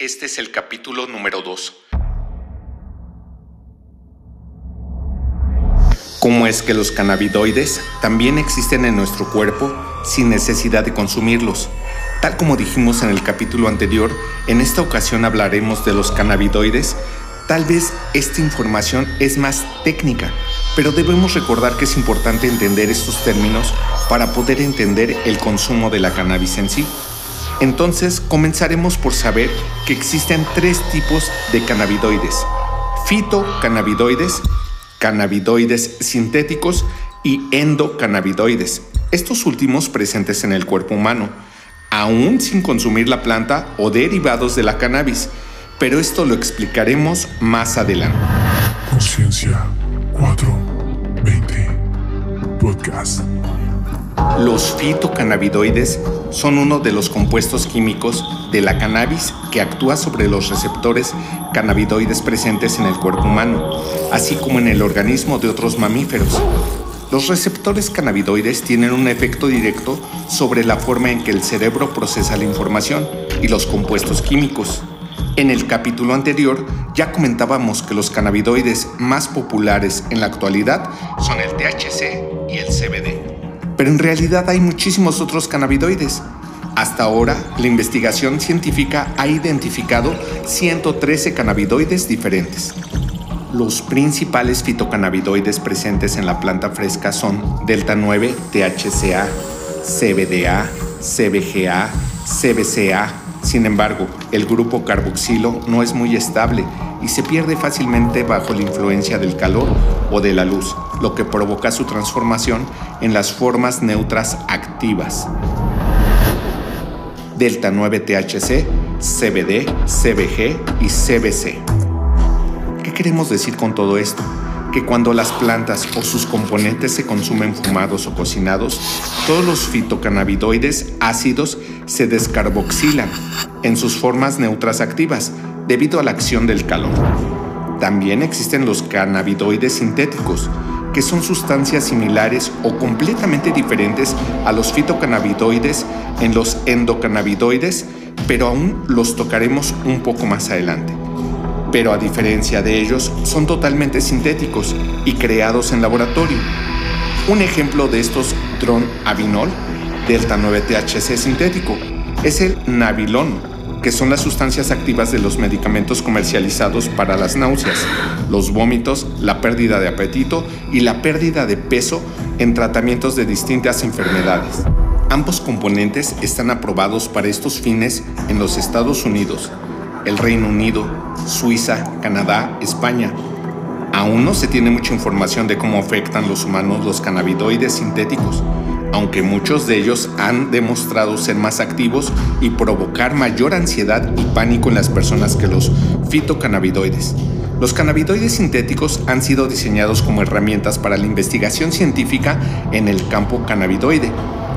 Este es el capítulo número 2. ¿Cómo es que los cannabinoides también existen en nuestro cuerpo sin necesidad de consumirlos? Tal como dijimos en el capítulo anterior, en esta ocasión hablaremos de los cannabinoides. Tal vez esta información es más técnica, pero debemos recordar que es importante entender estos términos para poder entender el consumo de la cannabis en sí. Entonces comenzaremos por saber que existen tres tipos de cannabinoides. Fitocannabinoides, cannabinoides sintéticos y endocannabinoides, estos últimos presentes en el cuerpo humano, aún sin consumir la planta o derivados de la cannabis, pero esto lo explicaremos más adelante. Conciencia 420 Podcast. Los fitocannabinoides son uno de los compuestos químicos de la cannabis que actúa sobre los receptores cannabinoides presentes en el cuerpo humano, así como en el organismo de otros mamíferos. Los receptores cannabinoides tienen un efecto directo sobre la forma en que el cerebro procesa la información y los compuestos químicos. En el capítulo anterior ya comentábamos que los cannabinoides más populares en la actualidad son el THC y el CBD pero en realidad hay muchísimos otros cannabinoides. Hasta ahora, la investigación científica ha identificado 113 cannabinoides diferentes. Los principales fitocannabinoides presentes en la planta fresca son delta 9, THCA, CBDA, CBGA, CBCA. Sin embargo, el grupo carboxilo no es muy estable y se pierde fácilmente bajo la influencia del calor o de la luz lo que provoca su transformación en las formas neutras activas. Delta 9-THC, CBD, CBG y CBC. ¿Qué queremos decir con todo esto? Que cuando las plantas o sus componentes se consumen fumados o cocinados, todos los fitocannabinoides ácidos se descarboxilan en sus formas neutras activas debido a la acción del calor. También existen los cannabinoides sintéticos, que son sustancias similares o completamente diferentes a los fitocannabinoides en los endocannabinoides, pero aún los tocaremos un poco más adelante. Pero a diferencia de ellos, son totalmente sintéticos y creados en laboratorio. Un ejemplo de estos dron-avinol, delta 9-THC sintético, es el nabilón, que son las sustancias activas de los medicamentos comercializados para las náuseas, los vómitos, la pérdida de apetito y la pérdida de peso en tratamientos de distintas enfermedades. Ambos componentes están aprobados para estos fines en los Estados Unidos, el Reino Unido, Suiza, Canadá, España. Aún no se tiene mucha información de cómo afectan los humanos los cannabinoides sintéticos, aunque muchos de ellos han demostrado ser más activos y provocar mayor ansiedad y pánico en las personas que los fitocannabinoides. Los cannabinoides sintéticos han sido diseñados como herramientas para la investigación científica en el campo cannabinoide,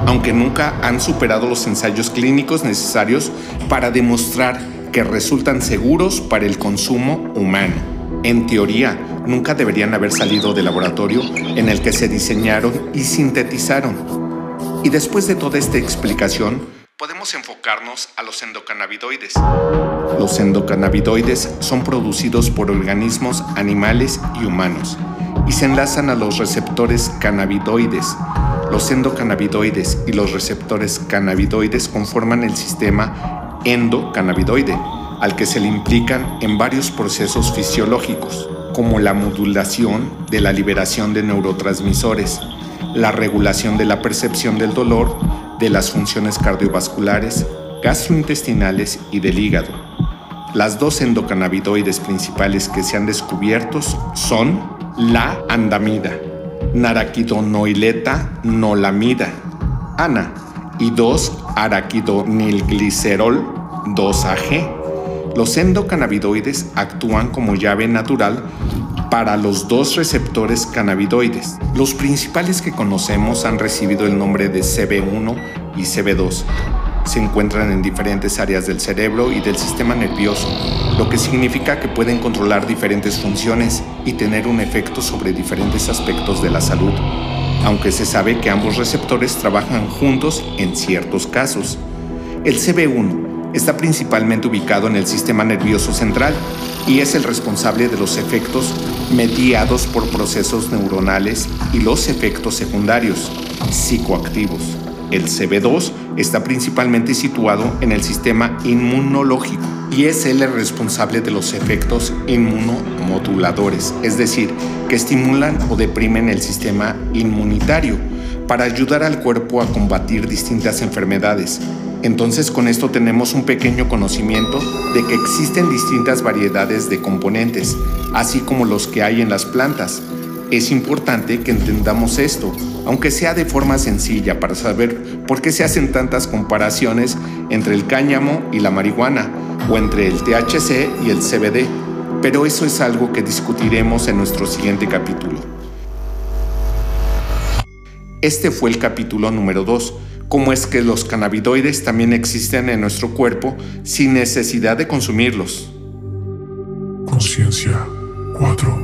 aunque nunca han superado los ensayos clínicos necesarios para demostrar que resultan seguros para el consumo humano. En teoría, nunca deberían haber salido del laboratorio en el que se diseñaron y sintetizaron. Y después de toda esta explicación, podemos enfocarnos a los endocannabinoides. Los endocannabinoides son producidos por organismos animales y humanos y se enlazan a los receptores cannabinoides. Los endocannabinoides y los receptores cannabinoides conforman el sistema endocannabinoide, al que se le implican en varios procesos fisiológicos, como la modulación de la liberación de neurotransmisores, la regulación de la percepción del dolor, de las funciones cardiovasculares, gastrointestinales y del hígado. Las dos endocannabinoides principales que se han descubierto son la andamida, naraquidonoileta nolamida, ANA, y 2-araquidonilglicerol 2-AG. Los endocannabinoides actúan como llave natural para los dos receptores cannabinoides. Los principales que conocemos han recibido el nombre de CB1 y CB2. Se encuentran en diferentes áreas del cerebro y del sistema nervioso, lo que significa que pueden controlar diferentes funciones y tener un efecto sobre diferentes aspectos de la salud, aunque se sabe que ambos receptores trabajan juntos en ciertos casos. El CB1 está principalmente ubicado en el sistema nervioso central y es el responsable de los efectos mediados por procesos neuronales y los efectos secundarios psicoactivos. El CB2 está principalmente situado en el sistema inmunológico y es él el responsable de los efectos inmunomoduladores, es decir, que estimulan o deprimen el sistema inmunitario para ayudar al cuerpo a combatir distintas enfermedades. Entonces con esto tenemos un pequeño conocimiento de que existen distintas variedades de componentes, así como los que hay en las plantas. Es importante que entendamos esto, aunque sea de forma sencilla para saber por qué se hacen tantas comparaciones entre el cáñamo y la marihuana, o entre el THC y el CBD, pero eso es algo que discutiremos en nuestro siguiente capítulo. Este fue el capítulo número 2, cómo es que los cannabinoides también existen en nuestro cuerpo sin necesidad de consumirlos. Conciencia 420.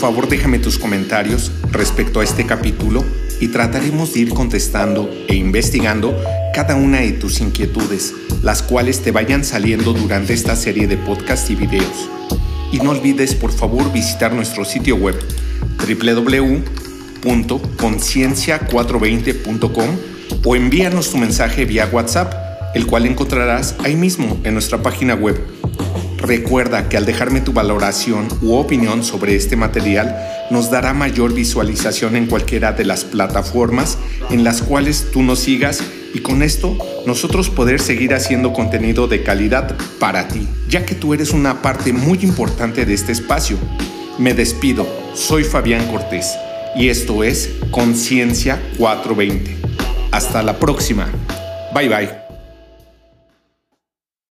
Favor déjame tus comentarios respecto a este capítulo y trataremos de ir contestando e investigando cada una de tus inquietudes, las cuales te vayan saliendo durante esta serie de podcasts y videos. Y no olvides por favor visitar nuestro sitio web www.conciencia420.com o envíanos tu mensaje vía WhatsApp, el cual encontrarás ahí mismo en nuestra página web Recuerda que al dejarme tu valoración u opinión sobre este material nos dará mayor visualización en cualquiera de las plataformas en las cuales tú nos sigas y con esto nosotros poder seguir haciendo contenido de calidad para ti, ya que tú eres una parte muy importante de este espacio. Me despido, soy Fabián Cortés y esto es Conciencia 420. Hasta la próxima. Bye bye.